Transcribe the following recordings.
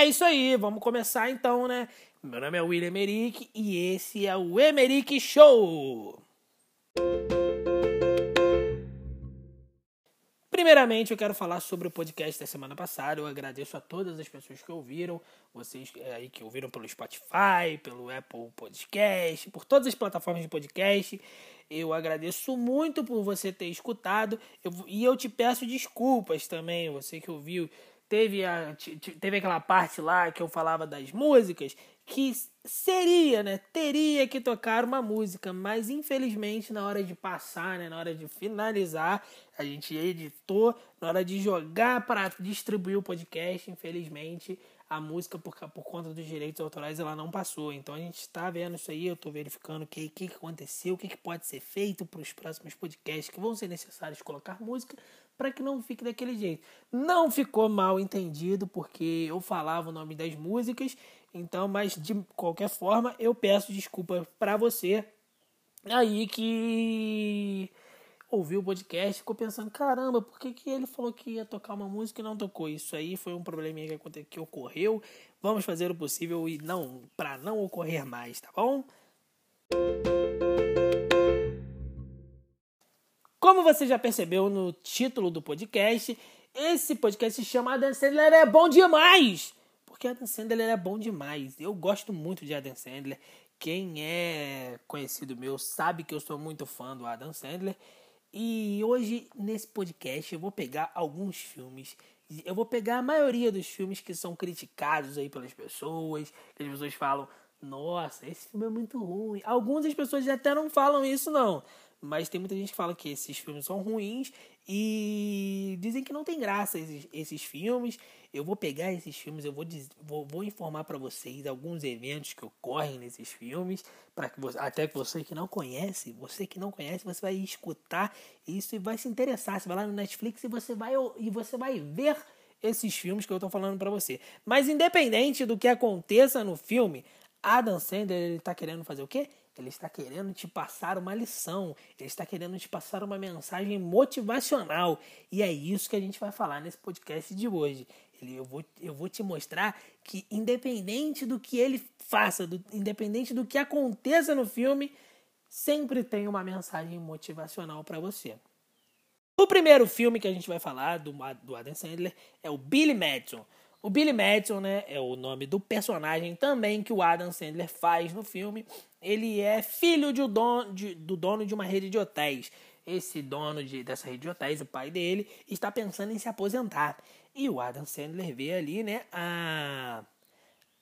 É isso aí, vamos começar então, né? Meu nome é William Emerick e esse é o Emerick Show! Primeiramente, eu quero falar sobre o podcast da semana passada. Eu agradeço a todas as pessoas que ouviram, vocês é, aí que ouviram pelo Spotify, pelo Apple Podcast, por todas as plataformas de podcast. Eu agradeço muito por você ter escutado eu, e eu te peço desculpas também, você que ouviu. Teve, a, teve aquela parte lá que eu falava das músicas que seria, né? Teria que tocar uma música, mas infelizmente na hora de passar, né? Na hora de finalizar, a gente editou, na hora de jogar para distribuir o podcast, infelizmente a música por, por conta dos direitos autorais ela não passou. Então a gente está vendo isso aí, eu estou verificando o que, que, que aconteceu, o que, que pode ser feito para os próximos podcasts que vão ser necessários colocar música para que não fique daquele jeito. Não ficou mal entendido porque eu falava o nome das músicas, então, mas de qualquer forma eu peço desculpa para você aí que ouviu o podcast ficou pensando, caramba, por que, que ele falou que ia tocar uma música e não tocou? Isso aí foi um probleminha que, que ocorreu. Vamos fazer o possível e não para não ocorrer mais, tá bom? Como você já percebeu no título do podcast, esse podcast se chama Adam Sandler é bom demais! Porque Adam Sandler é bom demais. Eu gosto muito de Adam Sandler. Quem é conhecido meu sabe que eu sou muito fã do Adam Sandler. E hoje, nesse podcast, eu vou pegar alguns filmes. Eu vou pegar a maioria dos filmes que são criticados aí pelas pessoas. Que as pessoas falam, nossa, esse filme é muito ruim. Algumas pessoas até não falam isso, não. Mas tem muita gente que fala que esses filmes são ruins e dizem que não tem graça esses, esses filmes. Eu vou pegar esses filmes, eu vou, vou, vou informar para vocês alguns eventos que ocorrem nesses filmes, para que você, até que você que não conhece, você que não conhece, você vai escutar isso e vai se interessar. Você vai lá no Netflix e você vai e você vai ver esses filmes que eu estou falando para você. Mas independente do que aconteça no filme, Adam Sandler ele tá querendo fazer o quê? Ele está querendo te passar uma lição, ele está querendo te passar uma mensagem motivacional. E é isso que a gente vai falar nesse podcast de hoje. Ele, eu, vou, eu vou te mostrar que, independente do que ele faça, do, independente do que aconteça no filme, sempre tem uma mensagem motivacional para você. O primeiro filme que a gente vai falar do, do Adam Sandler é o Billy Madison. O Billy Madison, né, é o nome do personagem também que o Adam Sandler faz no filme. Ele é filho de, do dono de uma rede de hotéis. Esse dono de, dessa rede de hotéis, o pai dele, está pensando em se aposentar. E o Adam Sandler vê ali, né, a,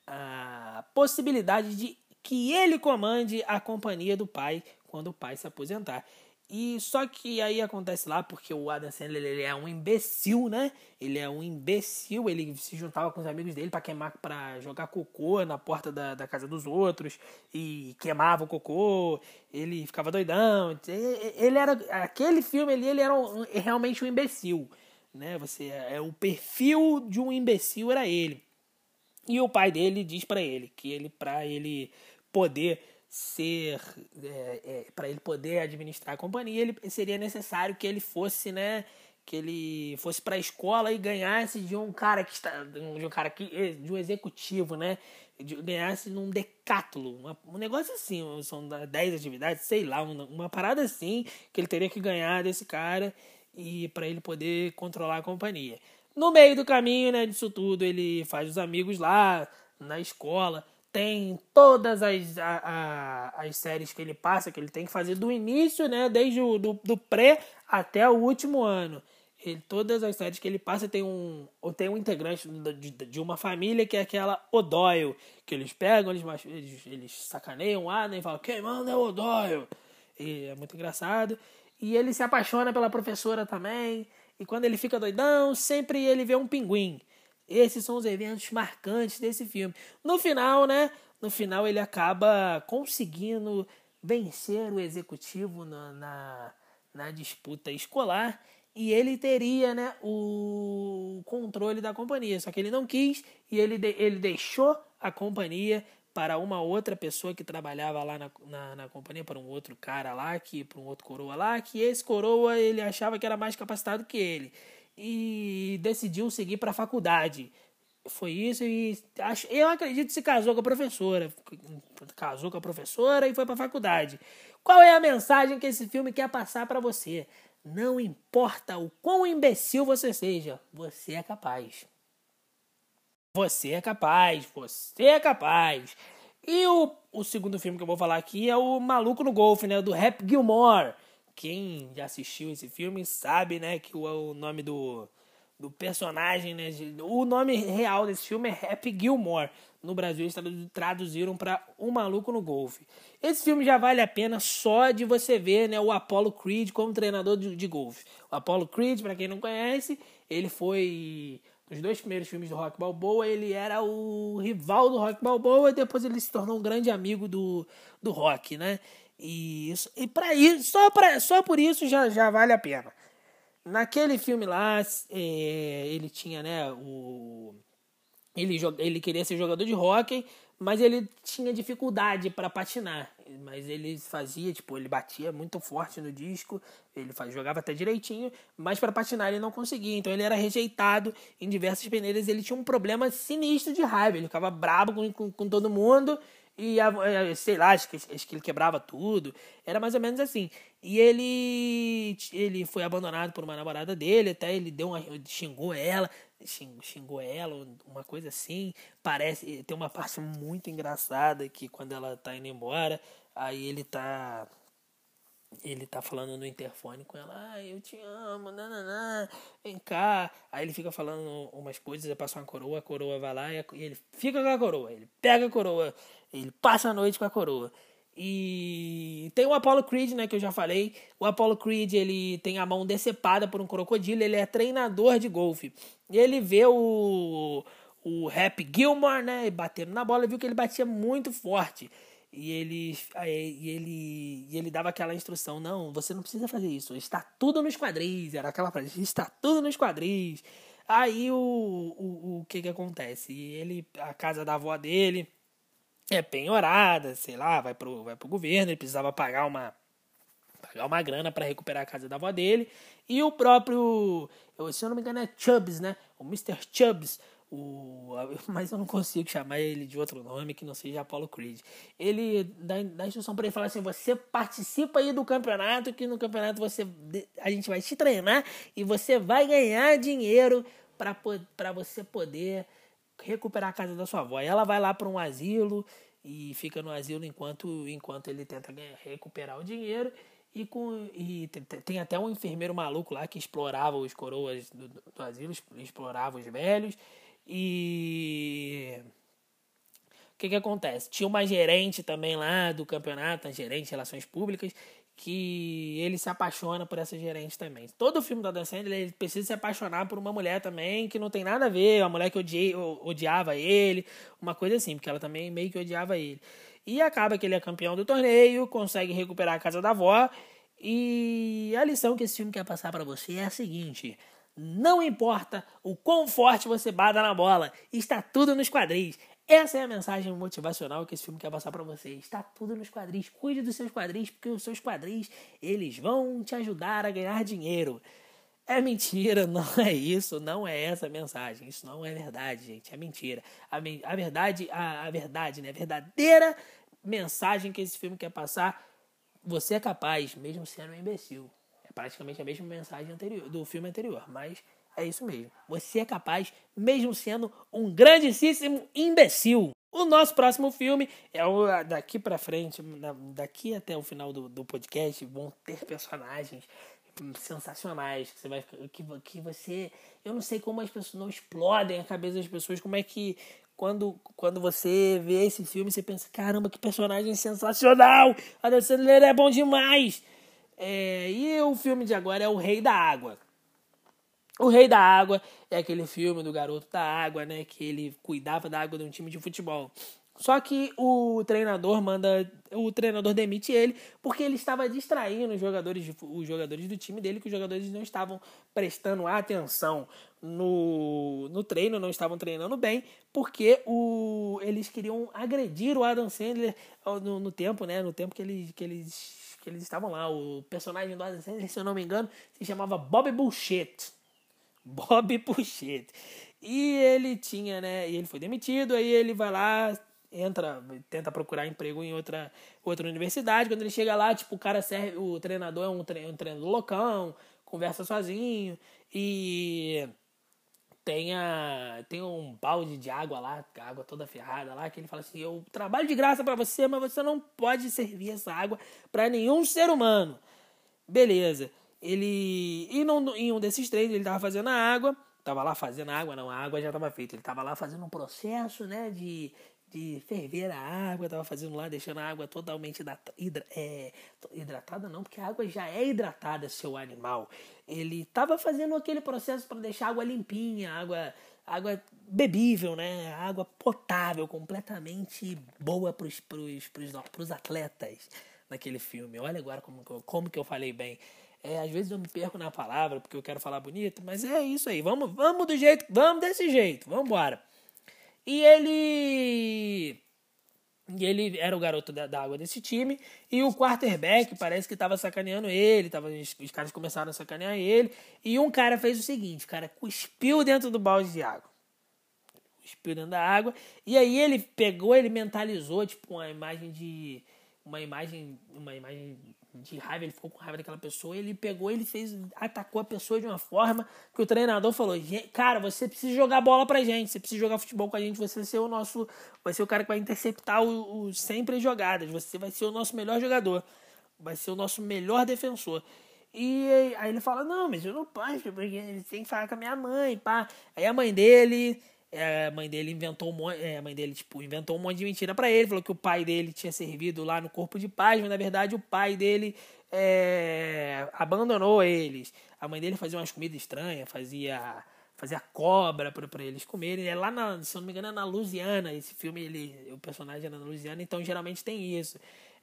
a possibilidade de que ele comande a companhia do pai quando o pai se aposentar. E só que aí acontece lá porque o Adam Sandler ele é um imbecil, né? Ele é um imbecil, ele se juntava com os amigos dele para queimar para jogar cocô na porta da, da casa dos outros e queimava o cocô, ele ficava doidão. Ele era aquele filme ali, ele era um, realmente um imbecil, né? Você é o perfil de um imbecil era ele. E o pai dele diz para ele que ele para ele poder ser é, é, para ele poder administrar a companhia ele seria necessário que ele fosse né que ele fosse para a escola e ganhasse de um cara que está de um cara que de um executivo né de, ganhasse num decátulo uma, um negócio assim são 10 atividades sei lá uma, uma parada assim que ele teria que ganhar desse cara e para ele poder controlar a companhia. No meio do caminho né disso tudo ele faz os amigos lá na escola tem todas as, a, a, as séries que ele passa, que ele tem que fazer do início, né? Desde o do, do pré até o último ano. Ele, todas as séries que ele passa tem um, ou tem um integrante de, de uma família que é aquela O'Doyle, que eles pegam, eles, eles, eles sacaneiam o Adam e falam, quem manda é o O'Doyle. E é muito engraçado. E ele se apaixona pela professora também. E quando ele fica doidão, sempre ele vê um pinguim. Esses são os eventos marcantes desse filme. No final, né? No final ele acaba conseguindo vencer o executivo na, na, na disputa escolar e ele teria né, o controle da companhia. Só que ele não quis e ele, de, ele deixou a companhia para uma outra pessoa que trabalhava lá na, na, na, companhia, para um outro cara lá, que para um outro coroa lá, que esse coroa ele achava que era mais capacitado que ele e decidiu seguir para a faculdade. foi isso e acho, eu acredito que se casou com a professora. Casou com a professora e foi para a faculdade. Qual é a mensagem que esse filme quer passar para você? Não importa o quão imbecil você seja, você é capaz. Você é capaz, você é capaz. E o, o segundo filme que eu vou falar aqui é o Maluco no Golfe, né? Do Rap Gilmore. Quem já assistiu esse filme sabe, né, que o, o nome do, do personagem, né? O nome real desse filme é Happy Gilmore. No Brasil eles traduziram para O Maluco no Golfe. Esse filme já vale a pena só de você ver né, o Apollo Creed como treinador de, de golfe. O Apollo Creed, para quem não conhece, ele foi nos dois primeiros filmes do Rock Balboa, ele era o rival do Rock Balboa e depois ele se tornou um grande amigo do, do Rock, né? E, isso, e para isso, só, pra, só por isso já, já vale a pena. Naquele filme lá, é, ele tinha, né, o... Ele, ele queria ser jogador de hockey, mas ele tinha dificuldade para patinar. Mas ele fazia, tipo, ele batia muito forte no disco, ele faz, jogava até direitinho, mas para patinar ele não conseguia. Então ele era rejeitado em diversas peneiras. Ele tinha um problema sinistro de raiva, ele ficava brabo com, com, com todo mundo e sei lá, acho que, acho que ele quebrava tudo. Era mais ou menos assim. E ele ele foi abandonado por uma namorada dele, até ele deu uma xingou ela, xingou ela, uma coisa assim. Parece tem uma parte muito engraçada que quando ela tá indo embora, aí ele tá ele tá falando no interfone com ela, ah, eu te amo, nananã, vem cá. Aí ele fica falando umas coisas, passa uma coroa, a coroa vai lá e ele fica com a coroa, ele pega a coroa, ele passa a noite com a coroa. E tem o Apollo Creed, né, que eu já falei. O Apollo Creed, ele tem a mão decepada por um crocodilo, ele é treinador de golfe. E ele vê o o Rap Gilmore, né, batendo na bola, viu que ele batia muito forte. E ele, e ele, e ele dava aquela instrução: não, você não precisa fazer isso, está tudo nos quadris. Era aquela frase: está tudo nos quadris. Aí o, o, o que que acontece? Ele, a casa da avó dele é penhorada, sei lá, vai pro, vai pro governo, ele precisava pagar uma, pagar uma grana para recuperar a casa da avó dele. E o próprio, eu, se eu não me engano, é Chubbs, né? O Mr. Chubbs o, mas eu não consigo chamar ele de outro nome que não seja Apollo Creed. Ele dá, dá instrução para ele falar assim: você participa aí do campeonato, que no campeonato você a gente vai te treinar e você vai ganhar dinheiro para você poder recuperar a casa da sua avó. E ela vai lá para um asilo e fica no asilo enquanto, enquanto ele tenta ganhar, recuperar o dinheiro. E, com, e tem, até um enfermeiro maluco lá que explorava os coroas do, do asilo, explorava os velhos. E o que, que acontece? Tinha uma gerente também lá do campeonato, a gerente de relações públicas, que ele se apaixona por essa gerente também. Todo filme da Dan Sandler, ele precisa se apaixonar por uma mulher também que não tem nada a ver, uma mulher que odiei, odiava ele, uma coisa assim, porque ela também meio que odiava ele. E acaba que ele é campeão do torneio, consegue recuperar a casa da avó. E a lição que esse filme quer passar para você é a seguinte: não importa o quão forte você bata na bola, está tudo nos quadris. Essa é a mensagem motivacional que esse filme quer passar para você. Está tudo nos quadris. Cuide dos seus quadris, porque os seus quadris, eles vão te ajudar a ganhar dinheiro. É mentira, não é isso, não é essa a mensagem. Isso não é verdade, gente. É mentira. A, a verdade, a, a verdade, né? A verdadeira mensagem que esse filme quer passar, você é capaz, mesmo sendo um imbecil praticamente a mesma mensagem anterior, do filme anterior, mas é isso mesmo. Você é capaz, mesmo sendo um grandíssimo imbecil. O nosso próximo filme é o daqui para frente, daqui até o final do, do podcast, vão ter personagens sensacionais que você vai que, que você eu não sei como as pessoas não explodem a cabeça das pessoas como é que quando, quando você vê esse filme você pensa caramba que personagem sensacional a Dan Sandler é bom demais é, e o filme de agora é O Rei da Água. O Rei da Água é aquele filme do garoto da água, né? Que ele cuidava da água de um time de futebol. Só que o treinador manda. O treinador demite ele porque ele estava distraindo os jogadores, os jogadores do time dele, que os jogadores não estavam prestando atenção no, no treino, não estavam treinando bem, porque o, eles queriam agredir o Adam Sandler no, no tempo, né? No tempo que eles, que eles eles estavam lá. O personagem do Adam Sandler, se eu não me engano, se chamava Bob Bullshit. Bob Puchete. E ele tinha, né? E ele foi demitido, aí ele vai lá, entra, tenta procurar emprego em outra, outra universidade. Quando ele chega lá, tipo, o cara serve, o treinador é um, tre um treinador loucão, conversa sozinho e tem, a, tem um balde de água lá, água toda ferrada lá, que ele fala assim: Eu trabalho de graça para você, mas você não pode servir essa água para nenhum ser humano. Beleza. Ele. E num, em um desses três, ele tava fazendo a água. Tava lá fazendo a água, não, a água já tava feita. Ele tava lá fazendo um processo, né, de de ferver a água, tava fazendo lá, deixando a água totalmente hidra, é, hidratada, não, porque a água já é hidratada, seu animal. Ele tava fazendo aquele processo para deixar a água limpinha, água, água bebível, né? Água potável, completamente boa para os atletas naquele filme. Olha agora como, como que eu falei bem. É, às vezes eu me perco na palavra porque eu quero falar bonito, mas é isso aí. Vamos, vamos do jeito, vamos desse jeito. Vamos embora. E ele. E ele era o garoto da, da, água desse time. E o quarterback parece que estava sacaneando ele. Tava, os, os, caras começaram a sacanear ele. E um cara fez o seguinte: o cara cuspiu dentro do balde de água. Cuspiu dentro da água. E aí ele pegou, ele mentalizou, tipo, uma imagem de. Uma imagem. Uma imagem de raiva, ele ficou com raiva daquela pessoa, ele pegou, ele fez, atacou a pessoa de uma forma que o treinador falou: "Cara, você precisa jogar bola pra gente, você precisa jogar futebol com a gente, você vai ser o nosso, vai ser o cara que vai interceptar o, o sempre as jogadas, você vai ser o nosso melhor jogador, vai ser o nosso melhor defensor". E aí ele fala: "Não, mas eu não posso, porque ele tem que falar com a minha mãe, pá". Aí a mãe dele é, a mãe dele inventou um monte, é, a mãe dele tipo inventou um monte de mentira para ele, falou que o pai dele tinha servido lá no corpo de paz, mas na verdade o pai dele é, abandonou eles. A mãe dele fazia umas comidas estranhas, fazia fazia cobra para eles comerem. É lá na, se eu não me engano, é na Louisiana. Esse filme ele, o personagem é na Louisiana, então geralmente tem isso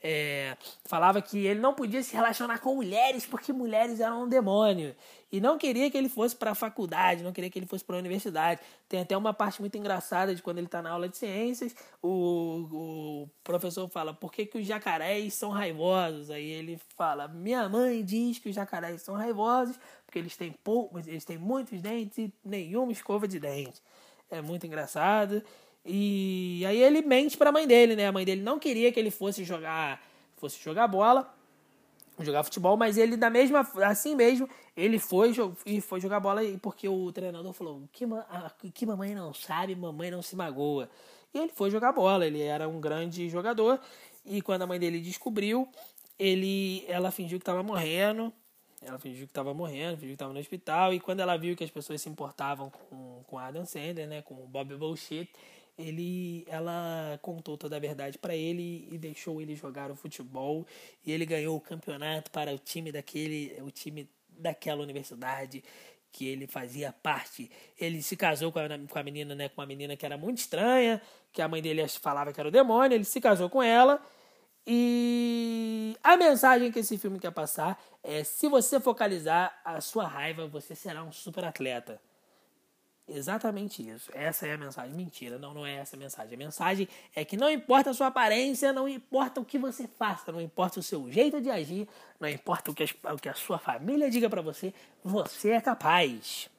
é, falava que ele não podia se relacionar com mulheres porque mulheres eram um demônio. E não queria que ele fosse para a faculdade, não queria que ele fosse para a universidade. Tem até uma parte muito engraçada de quando ele está na aula de ciências, o, o professor fala, por que, que os jacarés são raivosos? Aí ele fala, minha mãe diz que os jacarés são raivosos porque eles têm, poucos, eles têm muitos dentes e nenhuma escova de dente. É muito engraçado. E aí ele mente para a mãe dele, né? A mãe dele não queria que ele fosse jogar, fosse jogar bola, jogar futebol, mas ele da mesma assim mesmo, ele foi e foi jogar bola porque o treinador falou: "Que que mamãe não sabe, mamãe não se magoa". E ele foi jogar bola, ele era um grande jogador e quando a mãe dele descobriu, ele ela fingiu que estava morrendo. Ela fingiu que estava morrendo, fingiu que estava no hospital. E quando ela viu que as pessoas se importavam com, com Adam Sandler, né, com Bob Bullshit, ele ela contou toda a verdade para ele e deixou ele jogar o futebol e ele ganhou o campeonato para o time daquele o time daquela universidade que ele fazia parte. Ele se casou com a, com a menina, né, com uma menina que era muito estranha, que a mãe dele falava que era o demônio, ele se casou com ela. E a mensagem que esse filme quer passar é: se você focalizar a sua raiva, você será um super atleta. Exatamente isso. Essa é a mensagem. Mentira, não, não é essa a mensagem. A mensagem é que não importa a sua aparência, não importa o que você faça, não importa o seu jeito de agir, não importa o que a, o que a sua família diga para você, você é capaz.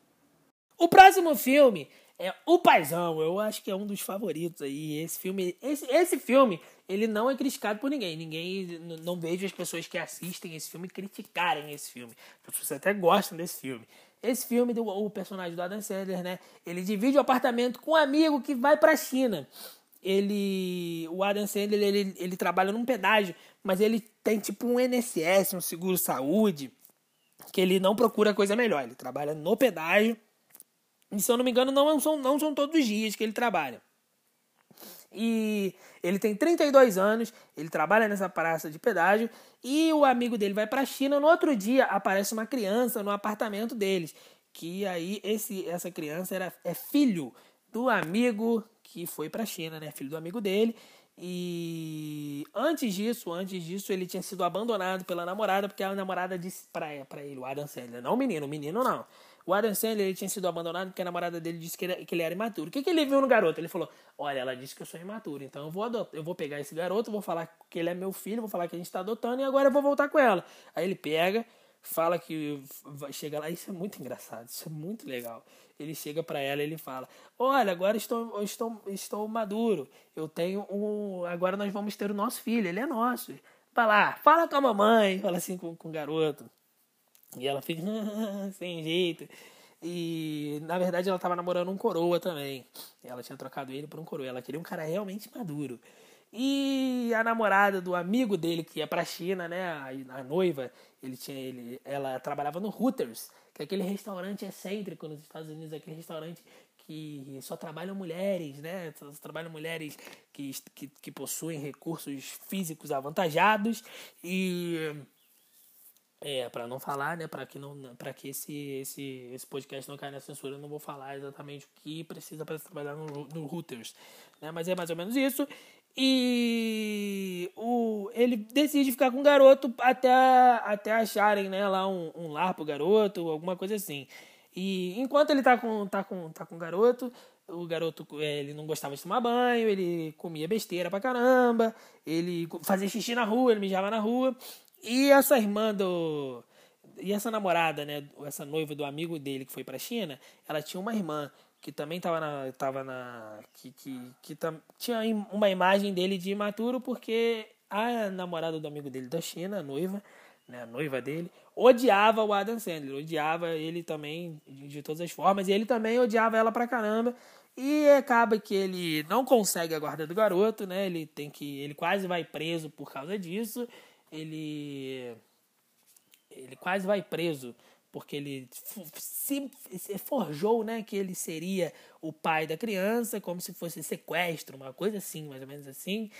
O próximo filme é O Paizão. Eu acho que é um dos favoritos aí. Esse filme, esse, esse filme, ele não é criticado por ninguém. Ninguém, não vejo as pessoas que assistem esse filme criticarem esse filme. As pessoas até gostam desse filme. Esse filme, do, o personagem do Adam Sandler, né? Ele divide o apartamento com um amigo que vai para a China. Ele, o Adam Sandler, ele, ele trabalha num pedágio, mas ele tem tipo um NSS, um seguro saúde, que ele não procura coisa melhor. Ele trabalha no pedágio. E se eu não me engano, não são, não são todos os dias que ele trabalha. E ele tem 32 anos, ele trabalha nessa praça de pedágio e o amigo dele vai para a China. No outro dia aparece uma criança no apartamento deles, que aí esse essa criança era é filho do amigo que foi para a China, né? Filho do amigo dele. E antes disso, antes disso, ele tinha sido abandonado pela namorada, porque a namorada disse para ele, o Adam Sandler, não menino, menino não. O Adam Sandler ele tinha sido abandonado porque a namorada dele disse que ele, que ele era imaturo. O que, que ele viu no garoto? Ele falou: Olha, ela disse que eu sou imaturo, então eu vou, adotar, eu vou pegar esse garoto, vou falar que ele é meu filho, vou falar que a gente está adotando e agora eu vou voltar com ela. Aí ele pega, fala que chega lá, isso é muito engraçado, isso é muito legal. Ele chega para ela e ele fala: Olha, agora estou, estou, estou maduro. Eu tenho um. Agora nós vamos ter o nosso filho, ele é nosso. Vai lá, fala com a mamãe, fala assim com, com o garoto. E ela fica sem jeito. E na verdade ela estava namorando um coroa também. Ela tinha trocado ele por um coroa. Ela queria um cara realmente maduro. E a namorada do amigo dele que ia pra China, né? A, a noiva, ele tinha ele, ela trabalhava no Hooters, que é aquele restaurante excêntrico nos Estados Unidos, aquele restaurante que só trabalham mulheres, né? Só trabalham mulheres que, que, que possuem recursos físicos avantajados e é, para não falar, né, para que não para que esse, esse esse podcast não caia na censura, eu não vou falar exatamente o que precisa para trabalhar no, no Hooters, né? Mas é mais ou menos isso. E o, ele decide ficar com o garoto até, até acharem né, lá um, um lar pro garoto, alguma coisa assim. E enquanto ele tá com, tá com, tá com o garoto, o garoto é, ele não gostava de tomar banho, ele comia besteira pra caramba, ele fazia xixi na rua, ele mijava na rua. E essa irmã do. E essa namorada, né? Essa noiva do amigo dele que foi pra China, ela tinha uma irmã que também tava na. Tava na que, que, que tam, tinha uma imagem dele de imaturo, porque a namorada do amigo dele da China, a noiva, né, a noiva dele, odiava o Adam Sandler, odiava ele também de todas as formas, e ele também odiava ela pra caramba. E acaba que ele não consegue a guarda do garoto, né? Ele tem que. Ele quase vai preso por causa disso. Ele. Ele quase vai preso porque ele se, forjou, né, que ele seria o pai da criança, como se fosse sequestro, uma coisa assim, mais ou menos assim.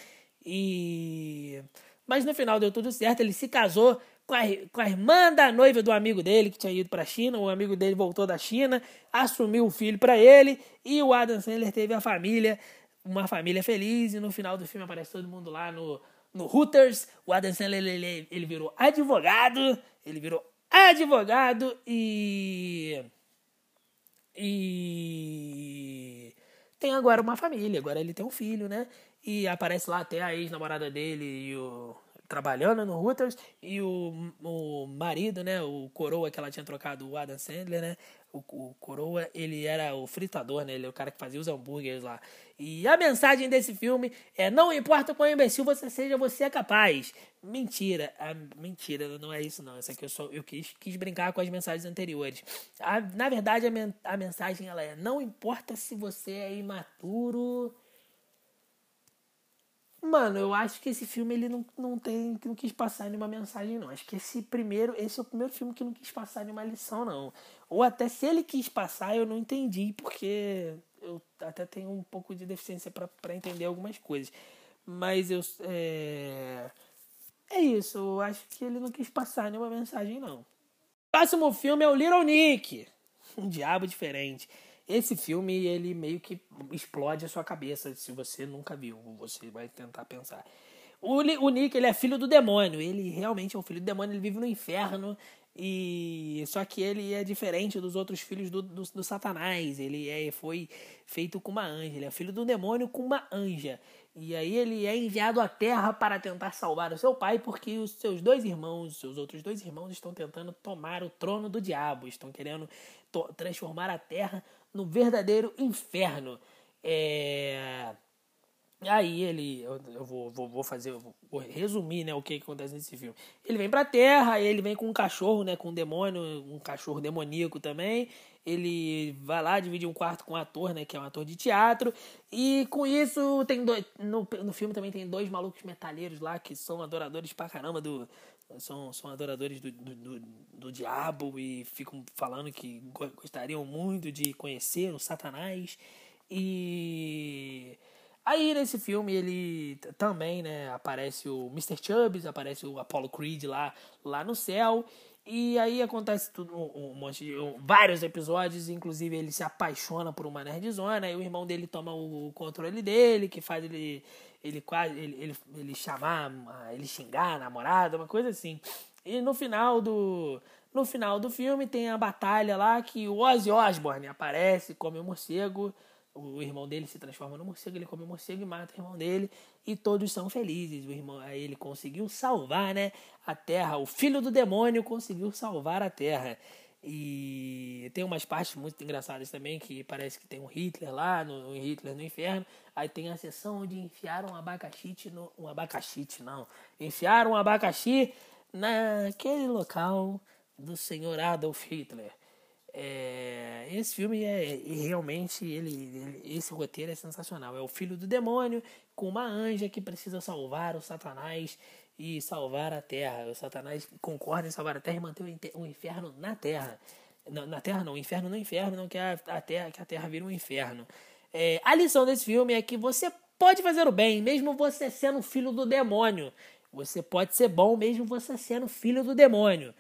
E mas no final deu tudo certo, ele se casou com a, com a irmã da noiva do amigo dele que tinha ido para a China, o amigo dele voltou da China, assumiu o filho para ele e o Adam Sandler teve a família, uma família feliz e no final do filme aparece todo mundo lá no no Hooters, o Adam Sandler ele, ele virou advogado, ele virou advogado e. E. Tem agora uma família, agora ele tem um filho, né? E aparece lá até a ex-namorada dele e o trabalhando no Hooters e o, o marido, né, o coroa que ela tinha trocado, o Adam Sandler, né, o, o coroa, ele era o fritador, né, ele é o cara que fazia os hambúrgueres lá. E a mensagem desse filme é: não importa quão imbecil você seja, você é capaz. Mentira, mentira, não é isso não. Isso aqui eu só eu quis, quis brincar com as mensagens anteriores. A, na verdade, a, men, a mensagem ela é: não importa se você é imaturo Mano, eu acho que esse filme ele não, não tem. não quis passar nenhuma mensagem, não. Acho que esse primeiro. Esse é o primeiro filme que não quis passar nenhuma lição, não. Ou até se ele quis passar, eu não entendi, porque eu até tenho um pouco de deficiência para entender algumas coisas. Mas eu. É... é isso, eu acho que ele não quis passar nenhuma mensagem, não. O próximo filme é o Little Nick. Um diabo diferente. Esse filme, ele meio que explode a sua cabeça se você nunca viu. Você vai tentar pensar. O, o Nick, ele é filho do demônio. Ele realmente é um filho do demônio. Ele vive no inferno. E só que ele é diferente dos outros filhos do, do, do, Satanás. Ele é, foi feito com uma anja. Ele é filho do demônio com uma anja. E aí ele é enviado à Terra para tentar salvar o seu pai, porque os seus dois irmãos, seus outros dois irmãos, estão tentando tomar o trono do diabo. Estão querendo transformar a Terra no verdadeiro inferno. É... Aí ele, eu, eu vou, vou, vou, fazer, eu vou resumir, né, o que, que acontece nesse filme. Ele vem pra Terra, ele vem com um cachorro, né, com um demônio, um cachorro demoníaco também. Ele vai lá dividir um quarto com um ator, né, que é um ator de teatro. E com isso tem dois, no, no filme também tem dois malucos metalheiros lá que são adoradores pra caramba do, são, são adoradores do, do, do, do, diabo e ficam falando que gostariam muito de conhecer o Satanás. E aí nesse filme ele também, né, aparece o Mr. Chubbs, aparece o Apollo Creed lá, lá no céu. E aí acontece tudo, um, monte de, um, vários episódios, inclusive ele se apaixona por uma nerdzona, e o irmão dele toma o controle dele, que faz ele ele quase ele, ele, ele chamar, ele xingar a namorada, uma coisa assim. E no final do no final do filme tem a batalha lá que o Ozzy Osbourne aparece, come o um morcego, o irmão dele se transforma no morcego, ele come o morcego e mata o irmão dele e todos são felizes. O irmão, aí ele conseguiu salvar, né, a Terra. O filho do demônio conseguiu salvar a Terra. E tem umas partes muito engraçadas também, que parece que tem um Hitler lá, no, um Hitler no inferno. Aí tem a sessão onde enfiaram um abacaxi no. Um abacaxi, não. Enfiaram um abacaxi naquele local do senhor Adolf Hitler. É, esse filme é realmente ele, ele, esse roteiro é sensacional. É o filho do demônio com uma anja que precisa salvar o Satanás e salvar a Terra. O Satanás concorda em salvar a Terra e manter o inferno na Terra. Na, Terra não, o inferno no inferno, não que a, a Terra que a Terra vira um inferno. É, a lição desse filme é que você pode fazer o bem, mesmo você sendo filho do demônio. Você pode ser bom mesmo você sendo filho do demônio.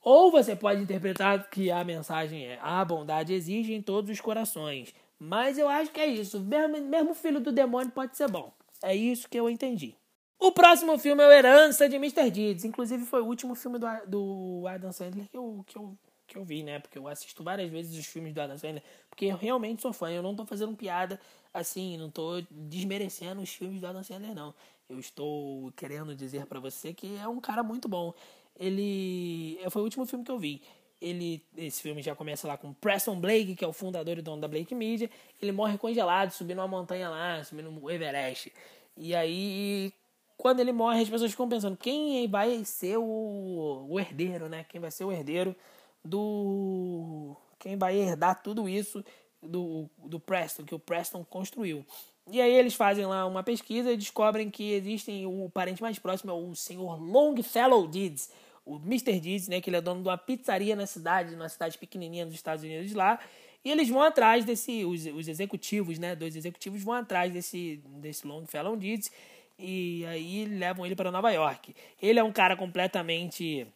Ou você pode interpretar que a mensagem é: a bondade exige em todos os corações. Mas eu acho que é isso. Mesmo, mesmo filho do demônio pode ser bom. É isso que eu entendi. O próximo filme é o Herança de Mr. Deeds. Inclusive foi o último filme do, do Adam Sandler que eu, que, eu, que eu vi, né? Porque eu assisto várias vezes os filmes do Adam Sandler. Porque eu realmente sou fã. Eu não tô fazendo piada assim, não tô desmerecendo os filmes do Adam Sandler, não. Eu estou querendo dizer para você que é um cara muito bom ele foi o último filme que eu vi. Ele, esse filme já começa lá com Preston Blake, que é o fundador e dono da Blake Media. Ele morre congelado, subindo uma montanha lá, subindo o Everest. E aí, quando ele morre, as pessoas ficam pensando quem vai ser o, o herdeiro, né? Quem vai ser o herdeiro do. Quem vai herdar tudo isso do, do Preston, que o Preston construiu. E aí eles fazem lá uma pesquisa e descobrem que existem o parente mais próximo é o senhor Longfellow Deeds, o Mr. Deeds, né, que ele é dono de uma pizzaria na cidade, numa cidade pequenininha dos Estados Unidos lá. E eles vão atrás desse, os, os executivos, né, dois executivos vão atrás desse, desse Longfellow Deeds e aí levam ele para Nova York. Ele é um cara completamente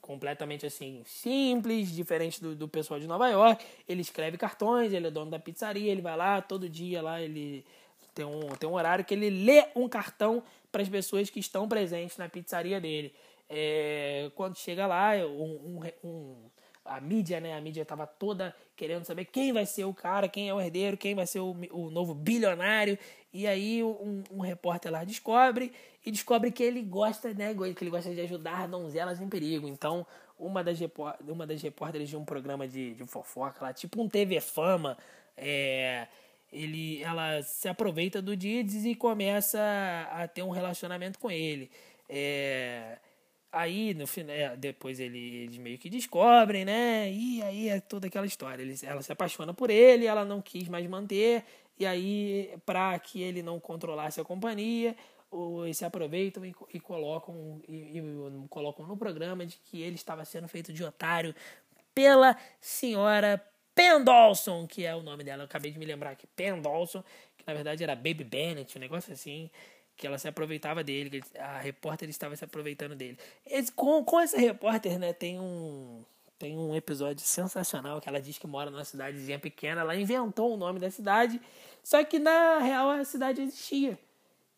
completamente assim simples, diferente do, do pessoal de Nova York. Ele escreve cartões, ele é dono da pizzaria, ele vai lá todo dia lá, ele tem um, tem um horário que ele lê um cartão para as pessoas que estão presentes na pizzaria dele. É, quando chega lá, um, um, um, a mídia, né? A mídia estava toda querendo saber quem vai ser o cara, quem é o herdeiro, quem vai ser o, o novo bilionário. E aí um, um, repórter lá descobre e descobre que ele gosta, né? Que ele gosta de ajudar donzelas em perigo. Então, uma das, uma das repórteres de um programa de, de fofoca lá, tipo um TV Fama, é, ele, ela se aproveita do Dides e começa a ter um relacionamento com ele. É, Aí, no final, é, depois ele, eles meio que descobrem, né? E aí é toda aquela história. Ele, ela se apaixona por ele, ela não quis mais manter. E aí, para que ele não controlasse a companhia, eles se aproveitam e, e colocam, e, e, colocam no programa de que ele estava sendo feito de otário pela senhora Pendolson, que é o nome dela. Eu acabei de me lembrar aqui. Pendolson, que na verdade era Baby Bennett, um negócio assim que ela se aproveitava dele, a repórter estava se aproveitando dele. Esse, com, com essa repórter, né, tem um tem um episódio sensacional que ela diz que mora numa cidadezinha pequena, ela inventou o nome da cidade, só que na real a cidade existia.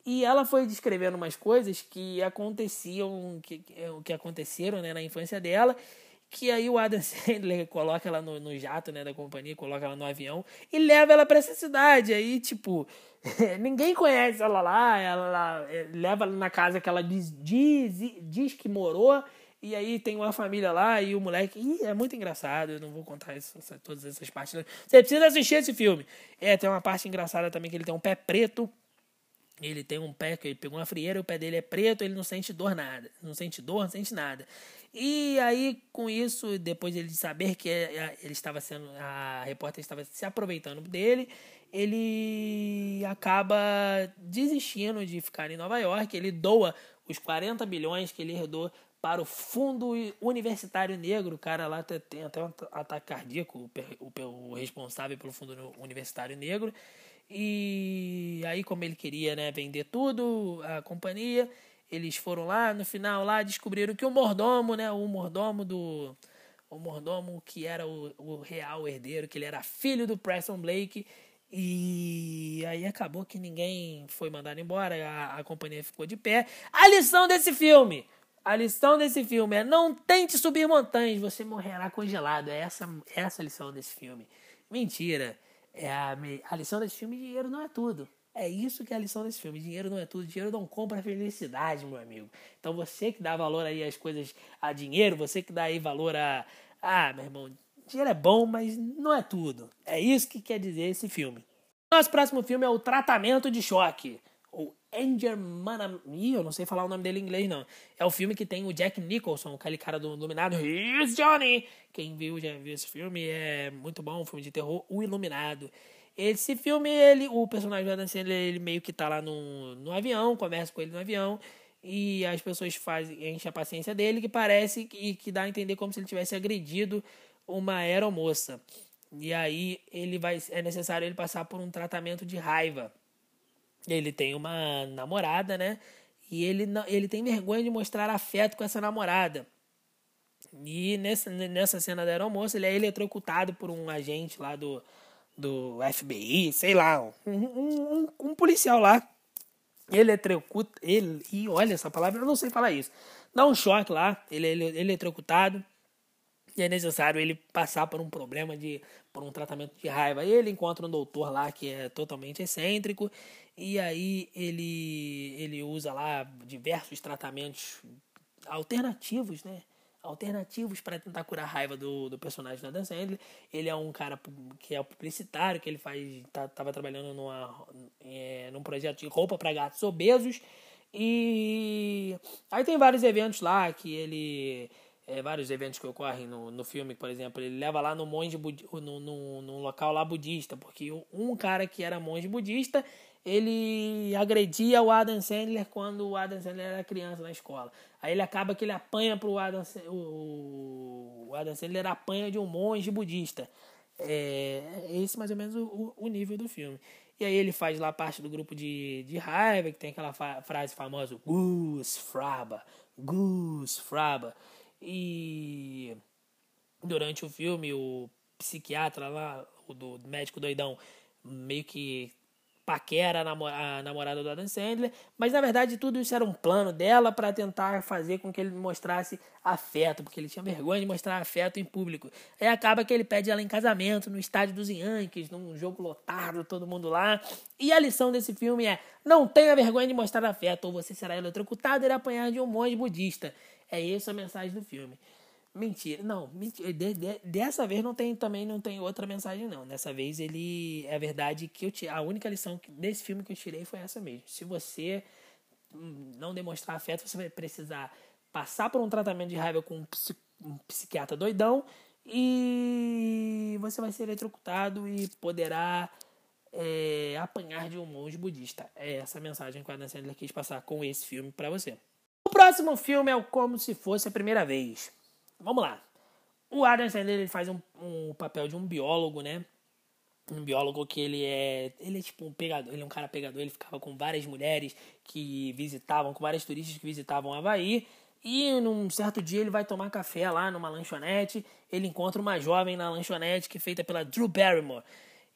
E ela foi descrevendo umas coisas que aconteciam, que, que, que aconteceram né, na infância dela, que aí o Adam Sandler coloca ela no, no jato né, da companhia, coloca ela no avião e leva ela para essa cidade. Aí, tipo, ninguém conhece ela lá, ela é, leva ela na casa que ela diz, diz, diz que morou, e aí tem uma família lá e o moleque. Ih, é muito engraçado, eu não vou contar isso, todas essas partes. Você precisa assistir esse filme. É, tem uma parte engraçada também que ele tem um pé preto. Ele tem um pé que ele pegou uma frieira, o pé dele é preto, ele não sente dor nada. Não sente dor, não sente nada. E aí, com isso, depois ele de saber que ele estava sendo. A repórter estava se aproveitando dele, ele acaba desistindo de ficar em Nova York. Ele doa os 40 bilhões que ele herdou para o Fundo Universitário Negro. O cara lá tem até um ataque cardíaco, o responsável pelo Fundo Universitário Negro. E aí, como ele queria né, vender tudo, a companhia, eles foram lá, no final lá, descobriram que o mordomo, né, o mordomo do... O mordomo que era o, o real herdeiro, que ele era filho do Preston Blake, e aí acabou que ninguém foi mandado embora, a, a companhia ficou de pé. A lição desse filme, a lição desse filme é não tente subir montanhas, você morrerá congelado. É essa, essa a lição desse filme. Mentira. É a, a lição desse filme: dinheiro não é tudo. É isso que é a lição desse filme. Dinheiro não é tudo. Dinheiro não compra felicidade, meu amigo. Então você que dá valor aí às coisas, a dinheiro, você que dá aí valor a. Ah, meu irmão, dinheiro é bom, mas não é tudo. É isso que quer dizer esse filme. Nosso próximo filme é O Tratamento de Choque. Ou Anger Manam... Ih, eu não sei falar o nome dele em inglês, não. É o filme que tem o Jack Nicholson, aquele cara do Iluminado. Here's Johnny! Quem viu, já viu esse filme. É muito bom, um filme de terror. O Iluminado. Esse filme, ele, o personagem do Adam Sandler, ele meio que tá lá no, no avião, conversa com ele no avião. E as pessoas fazem, enchem a paciência dele, que parece que, que dá a entender como se ele tivesse agredido uma aeromoça. E aí ele vai, é necessário ele passar por um tratamento de raiva. Ele tem uma namorada, né? E ele, ele tem vergonha de mostrar afeto com essa namorada. E nessa, nessa cena da aeromoça, ele é eletrocutado por um agente lá do, do FBI, sei lá, um, um, um policial lá. Eletrocuta. Ele, e olha essa palavra, eu não sei falar isso. Dá um choque lá, ele é eletrocutado. E é necessário ele passar por um problema de. por um tratamento de raiva. Ele encontra um doutor lá que é totalmente excêntrico e aí ele, ele usa lá diversos tratamentos alternativos, né? Alternativos para tentar curar a raiva do, do personagem do Adam Sandler. Ele é um cara que é publicitário, que ele faz. Tá, tava trabalhando numa, é, num projeto de roupa para gatos obesos. E aí tem vários eventos lá que ele. É, vários eventos que ocorrem no, no filme, por exemplo, ele leva lá no monge no, no, no local lá budista, porque um cara que era monge budista, ele agredia o Adam Sandler quando o Adam Sandler era criança na escola. Aí ele acaba que ele apanha pro Adam o, o Adam Sandler apanha de um monge budista. É, é esse mais ou menos o, o nível do filme. E aí ele faz lá parte do grupo de, de raiva, que tem aquela fa frase famosa, Gus Fraba, Gus Fraba. E durante o filme, o psiquiatra lá, o do médico doidão, meio que paquera a namorada do Adam Sandler, mas na verdade tudo isso era um plano dela para tentar fazer com que ele mostrasse afeto, porque ele tinha vergonha de mostrar afeto em público. Aí acaba que ele pede ela em casamento no estádio dos Yankees, num jogo lotado, todo mundo lá. E a lição desse filme é: não tenha vergonha de mostrar afeto, ou você será eletrocutado e irá apanhar de um monge budista. É essa a mensagem do filme. Mentira, não, mentira. De, de, dessa vez não tem também não tem outra mensagem não. Dessa vez ele é verdade que eu a única lição desse filme que eu tirei foi essa mesmo. Se você hum, não demonstrar afeto, você vai precisar passar por um tratamento de raiva com um, um psiquiatra doidão e você vai ser eletrocutado e poderá é, apanhar de um monge budista. É essa a mensagem que o Adam Sandler quis passar com esse filme para você. O próximo filme é o Como Se Fosse a Primeira Vez. Vamos lá. O Adam Sandler ele faz um, um papel de um biólogo, né? Um biólogo que ele é. Ele é tipo um pegador, ele é um cara pegador, ele ficava com várias mulheres que visitavam, com vários turistas que visitavam Havaí. E num certo dia ele vai tomar café lá numa lanchonete. Ele encontra uma jovem na lanchonete que é feita pela Drew Barrymore.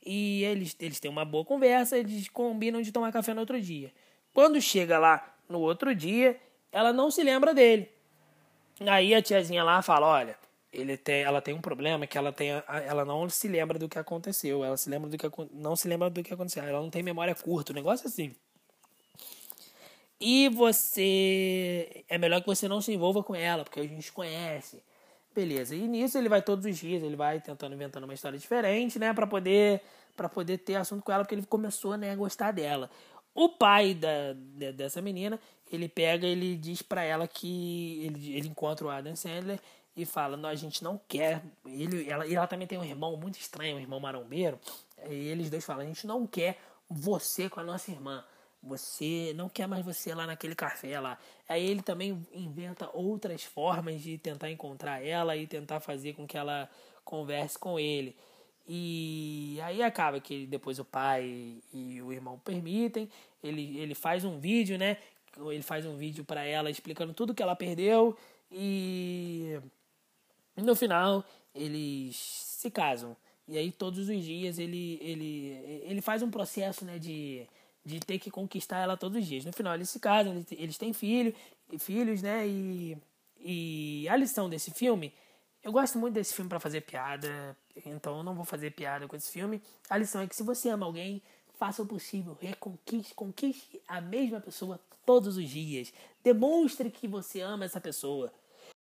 E eles, eles têm uma boa conversa, eles combinam de tomar café no outro dia. Quando chega lá no outro dia, ela não se lembra dele. Aí a tiazinha lá fala, olha, ele tem, ela tem um problema que ela tem, ela não se lembra do que aconteceu, ela se lembra do que não se lembra do que aconteceu, ela não tem memória curta, um negócio assim. E você é melhor que você não se envolva com ela, porque a gente conhece. Beleza. E nisso ele vai todos os dias, ele vai tentando inventando uma história diferente, né, para poder para poder ter assunto com ela, porque ele começou, né, a gostar dela. O pai da, dessa menina, ele pega ele diz para ela que ele, ele encontra o Adam Sandler e fala, não, a gente não quer. Ele, ela, ela também tem um irmão muito estranho, um irmão marombeiro. E eles dois falam, a gente não quer você com a nossa irmã. Você não quer mais você lá naquele café lá. Aí ele também inventa outras formas de tentar encontrar ela e tentar fazer com que ela converse com ele. E aí acaba que depois o pai e o irmão permitem, ele, ele faz um vídeo, né? Ele faz um vídeo para ela explicando tudo que ela perdeu e no final eles se casam. E aí todos os dias ele, ele, ele faz um processo né, de, de ter que conquistar ela todos os dias. No final eles se casam, eles, têm filho, filhos, né? E, e a lição desse filme Eu gosto muito desse filme para fazer piada, então eu não vou fazer piada com esse filme. A lição é que se você ama alguém, faça o possível, reconquiste, conquiste a mesma pessoa todos os dias. Demonstre que você ama essa pessoa.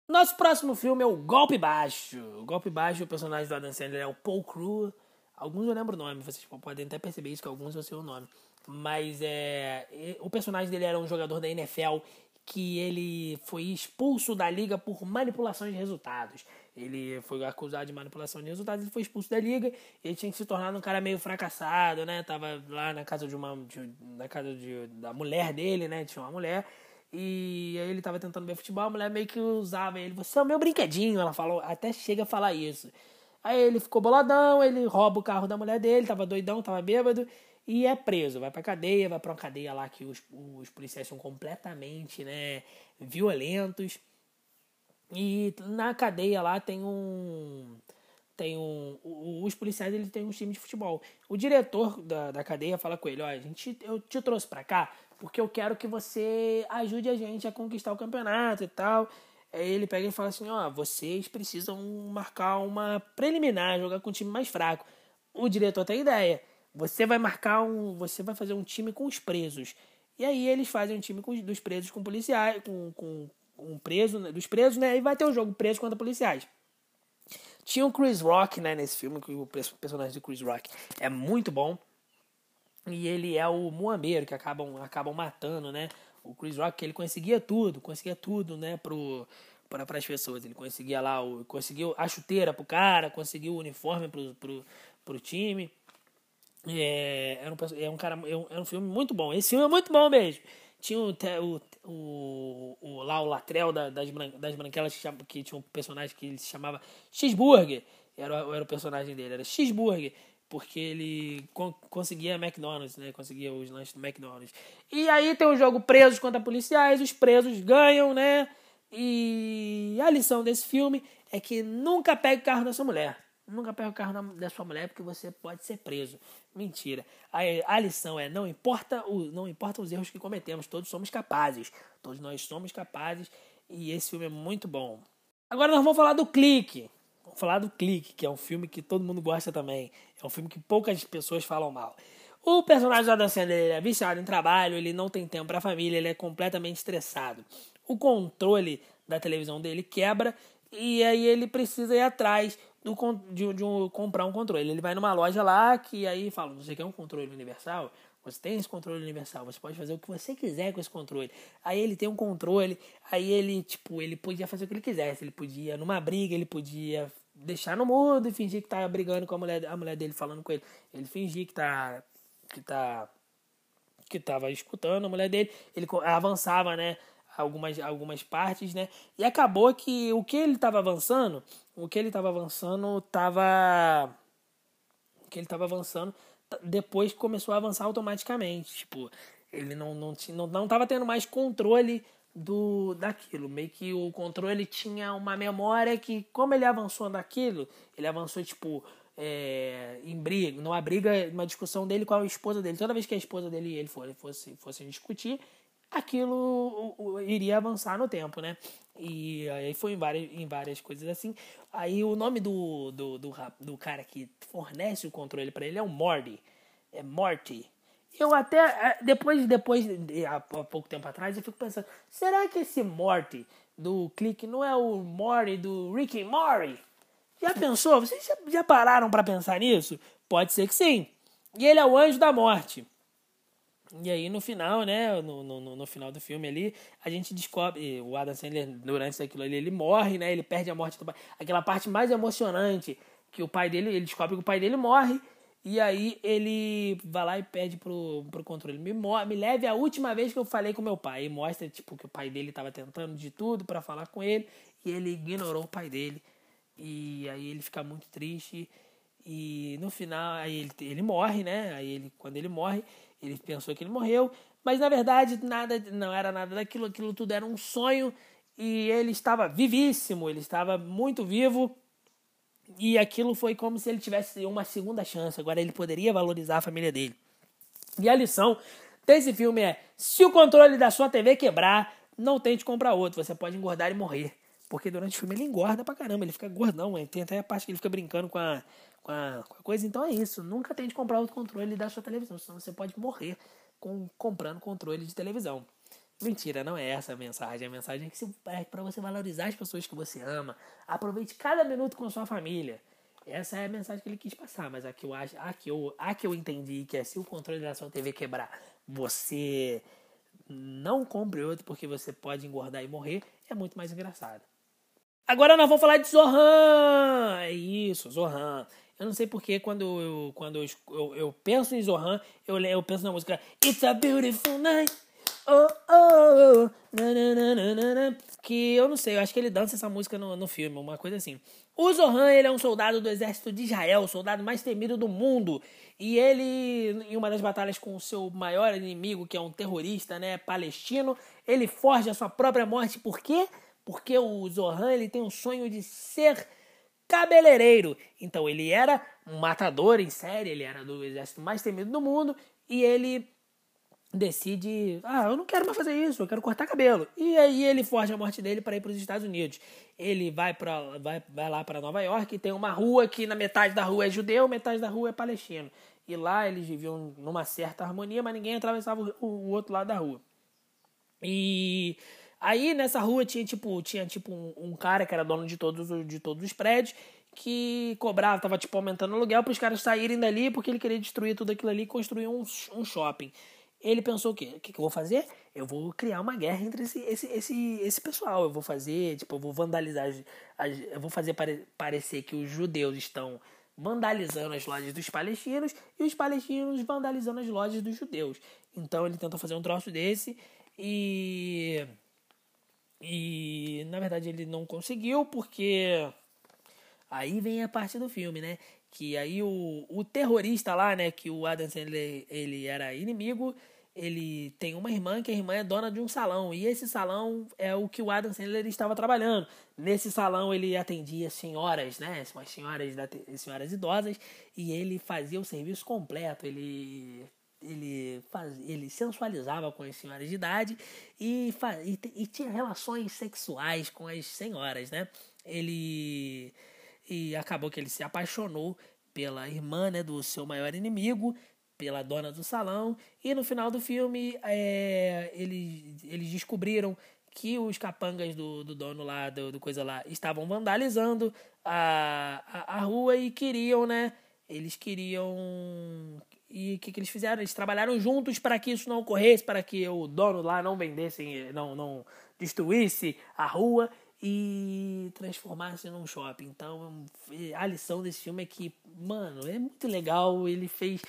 Nosso próximo filme é o Golpe Baixo. O Golpe Baixo, o personagem do Adam Sandler é o Paul Crew. Alguns eu lembro o nome, vocês podem até perceber isso, que alguns eu sei o nome. Mas é, o personagem dele era um jogador da NFL que ele foi expulso da liga por manipulação de resultados. Ele foi acusado de manipulação de resultados, ele foi expulso da liga, ele tinha que se tornar um cara meio fracassado, né? Tava lá na casa de uma de, na casa de, da mulher dele, né? Tinha uma mulher e aí ele tava tentando ver futebol, a mulher meio que usava ele, você é o meu brinquedinho, ela falou, até chega a falar isso. Aí ele ficou boladão, ele rouba o carro da mulher dele, tava doidão, tava bêbado e é preso, vai pra cadeia, vai pra uma cadeia lá que os, os policiais são completamente, né, violentos. E na cadeia lá tem um tem um os policiais ele tem um time de futebol. O diretor da, da cadeia fala com ele, olha, a gente eu te trouxe para cá porque eu quero que você ajude a gente a conquistar o campeonato e tal. Aí ele pega e fala assim, ó, vocês precisam marcar uma preliminar, jogar com um time mais fraco. O diretor tem ideia. Você vai marcar um, você vai fazer um time com os presos. E aí eles fazem um time com, dos presos com policiais, com, com um preso, né, dos presos, né? E vai ter um jogo preso contra policiais. Tinha o Chris Rock, né, nesse filme, que o personagem do Chris Rock é muito bom. E ele é o muambeiro que acabam, acabam matando, né? O Chris Rock, ele conseguia tudo, conseguia tudo, né, pro, para as pessoas. Ele conseguia lá, o, conseguiu a chuteira pro cara, conseguiu o uniforme pro, pro, pro time. É, era, um, é um cara, é um, é um filme muito bom. Esse filme é muito bom mesmo. Tinha o, o, o, lá o Latrell da, das, das Branquelas que, que tinha um personagem que ele se chamava Cheeseburger. Era, era o personagem dele, era Cheeseburger. Porque ele con conseguia McDonald's, né? Conseguia os lanches do McDonald's. E aí tem o jogo presos contra policiais, os presos ganham, né? E a lição desse filme é que nunca pegue o carro da sua mulher. Nunca pegue o carro da sua mulher porque você pode ser preso. Mentira. A, a lição é não importa o, não importa os erros que cometemos, todos somos capazes. Todos nós somos capazes e esse filme é muito bom. Agora nós vamos falar do Clique. Vamos falar do Clique, que é um filme que todo mundo gosta também. É um filme que poucas pessoas falam mal. O personagem Adam Sandler é viciado em trabalho, ele não tem tempo para a família, ele é completamente estressado. O controle da televisão dele quebra e aí ele precisa ir atrás do, de, de um, comprar um controle. Ele vai numa loja lá que aí fala: Você quer um controle universal? Você tem esse controle universal, você pode fazer o que você quiser com esse controle. Aí ele tem um controle, aí ele, tipo, ele podia fazer o que ele quisesse. Ele podia, numa briga, ele podia deixar no mudo e fingir que tá brigando com a mulher, a mulher dele falando com ele. Ele fingir que tá. que tá. que tava escutando a mulher dele. Ele avançava, né? algumas, algumas partes, né? E acabou que o que ele estava avançando, o que ele estava avançando estava o que ele estava avançando depois começou a avançar automaticamente, tipo, ele não não não, não tava tendo mais controle do daquilo, meio que o controle tinha uma memória que como ele avançou daquilo, ele avançou tipo é, em briga, numa briga, uma discussão dele com a esposa dele. Toda vez que a esposa dele e ele fosse, fossem discutir, aquilo iria avançar no tempo, né? E aí foi em várias, em várias coisas assim. Aí o nome do, do, do, do cara que fornece o controle para ele é o Morty. É Morty. Eu até, é, depois, depois, há pouco tempo atrás, eu fico pensando, será que esse Morty do Clique não é o Morty do Rick and Morty? Já pensou? Vocês já, já pararam para pensar nisso? Pode ser que sim. E ele é o anjo da morte. E aí no final, né, no, no, no, final do filme ali, a gente descobre, o Adam Sandler, durante aquilo ali, ele morre, né, ele perde a morte do pai. Aquela parte mais emocionante, que o pai dele, ele descobre que o pai dele morre, e aí ele vai lá e pede pro, pro controle, me, me leve a última vez que eu falei com meu pai. E mostra, tipo, que o pai dele estava tentando de tudo para falar com ele, e ele ignorou o pai dele. E aí ele fica muito triste, e no final, aí ele, ele morre, né, aí ele, quando ele morre ele pensou que ele morreu, mas na verdade nada, não era nada daquilo, aquilo tudo era um sonho e ele estava vivíssimo, ele estava muito vivo e aquilo foi como se ele tivesse uma segunda chance. Agora ele poderia valorizar a família dele. E a lição desse filme é: se o controle da sua TV quebrar, não tente comprar outro, você pode engordar e morrer. porque durante o filme ele engorda pra caramba, ele fica gordão, tem até a parte que ele fica brincando com a, com a, com a coisa. Então é isso, nunca tente comprar outro controle da sua televisão, senão você pode morrer com, comprando controle de televisão. Mentira, não é essa a mensagem. A mensagem é que é para você valorizar as pessoas que você ama. Aproveite cada minuto com sua família. Essa é a mensagem que ele quis passar, mas a que eu acho, a que eu, a que eu entendi que é se o controle da sua TV quebrar, você não compre outro porque você pode engordar e morrer, é muito mais engraçado. Agora nós vamos falar de Zohan. É isso, Zohan. Eu não sei porque quando eu, quando eu, eu, eu penso em Zohan, eu, eu penso na música It's a Beautiful Night. Oh, oh, nananana, que eu não sei, eu acho que ele dança essa música no, no filme, uma coisa assim. O Zohan, ele é um soldado do exército de Israel, o soldado mais temido do mundo. E ele, em uma das batalhas com o seu maior inimigo, que é um terrorista, né, palestino, ele forja a sua própria morte. Por quê? Porque o Zohan, ele tem um sonho de ser cabeleireiro. Então ele era um matador em série, ele era do exército mais temido do mundo e ele decide, ah, eu não quero mais fazer isso, eu quero cortar cabelo. E aí ele forja a morte dele para ir para os Estados Unidos. Ele vai para vai, vai lá para Nova York e tem uma rua que na metade da rua é judeu, metade da rua é palestino. E lá eles viviam numa certa harmonia, mas ninguém atravessava o, o outro lado da rua. E aí nessa rua tinha tipo, tinha tipo um, um cara que era dono de todos, de todos os prédios que cobrava, tava tipo aumentando o aluguel para os caras saírem dali porque ele queria destruir tudo aquilo ali e construir um, um shopping ele pensou o quê? O que, que eu vou fazer? Eu vou criar uma guerra entre esse, esse, esse, esse pessoal. Eu vou fazer, tipo, eu vou vandalizar, eu vou fazer pare, parecer que os judeus estão vandalizando as lojas dos palestinos e os palestinos vandalizando as lojas dos judeus. Então ele tentou fazer um troço desse e. E na verdade ele não conseguiu porque. Aí vem a parte do filme, né? Que aí o, o terrorista lá, né? Que o Adam Sandler ele era inimigo ele tem uma irmã que a irmã é dona de um salão e esse salão é o que o Adam Sandler estava trabalhando. Nesse salão ele atendia senhoras, né, umas senhoras, senhoras idosas e ele fazia o serviço completo. Ele ele faz, ele sensualizava com as senhoras de idade e, faz, e, e tinha relações sexuais com as senhoras, né? Ele e acabou que ele se apaixonou pela irmã né, do seu maior inimigo pela dona do salão. E no final do filme, é, eles, eles descobriram que os capangas do, do dono lá, do, do coisa lá, estavam vandalizando a, a, a, rua e queriam, né? Eles queriam. E o que, que eles fizeram? Eles trabalharam juntos para que isso não ocorresse, para que o dono lá não vendesse, não, não destruísse a rua e transformasse num shopping. Então, a lição desse filme é que, mano, é muito legal. Ele fez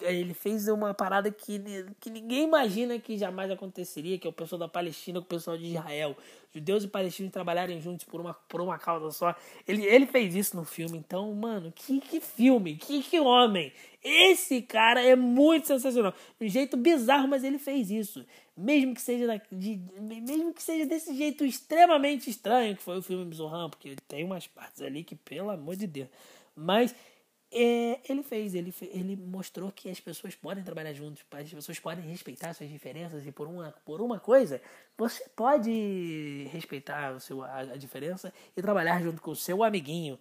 ele fez uma parada que, que ninguém imagina que jamais aconteceria, que é o pessoal da Palestina com o pessoal de Israel. Judeus e palestinos trabalharem juntos por uma, por uma causa só. Ele, ele fez isso no filme, então, mano, que, que filme, que, que homem. Esse cara é muito sensacional. De um jeito bizarro, mas ele fez isso. Mesmo que seja, da, de, mesmo que seja desse jeito extremamente estranho, que foi o filme Zohan, porque tem umas partes ali que, pelo amor de Deus. Mas é, ele fez, ele, ele mostrou que as pessoas podem trabalhar juntos, as pessoas podem respeitar suas diferenças e por uma, por uma coisa, você pode respeitar o seu, a, a diferença e trabalhar junto com o seu amiguinho.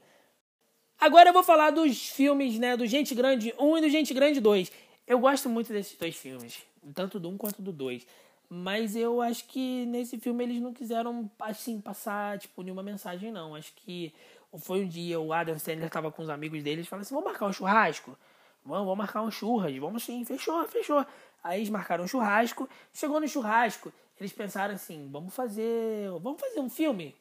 Agora eu vou falar dos filmes, né, do Gente Grande 1 e do Gente Grande 2. Eu gosto muito desses dois filmes, tanto do 1 quanto do 2. Mas eu acho que nesse filme eles não quiseram, assim, passar, tipo, nenhuma mensagem, não. Acho que foi um dia, o Adam Sandler estava com os amigos dele, eles falaram assim, vamos marcar um churrasco? Vamos, vamos marcar um churras, vamos sim, fechou, fechou. Aí eles marcaram um churrasco, chegou no churrasco, eles pensaram assim, vamos fazer, vamos fazer um filme?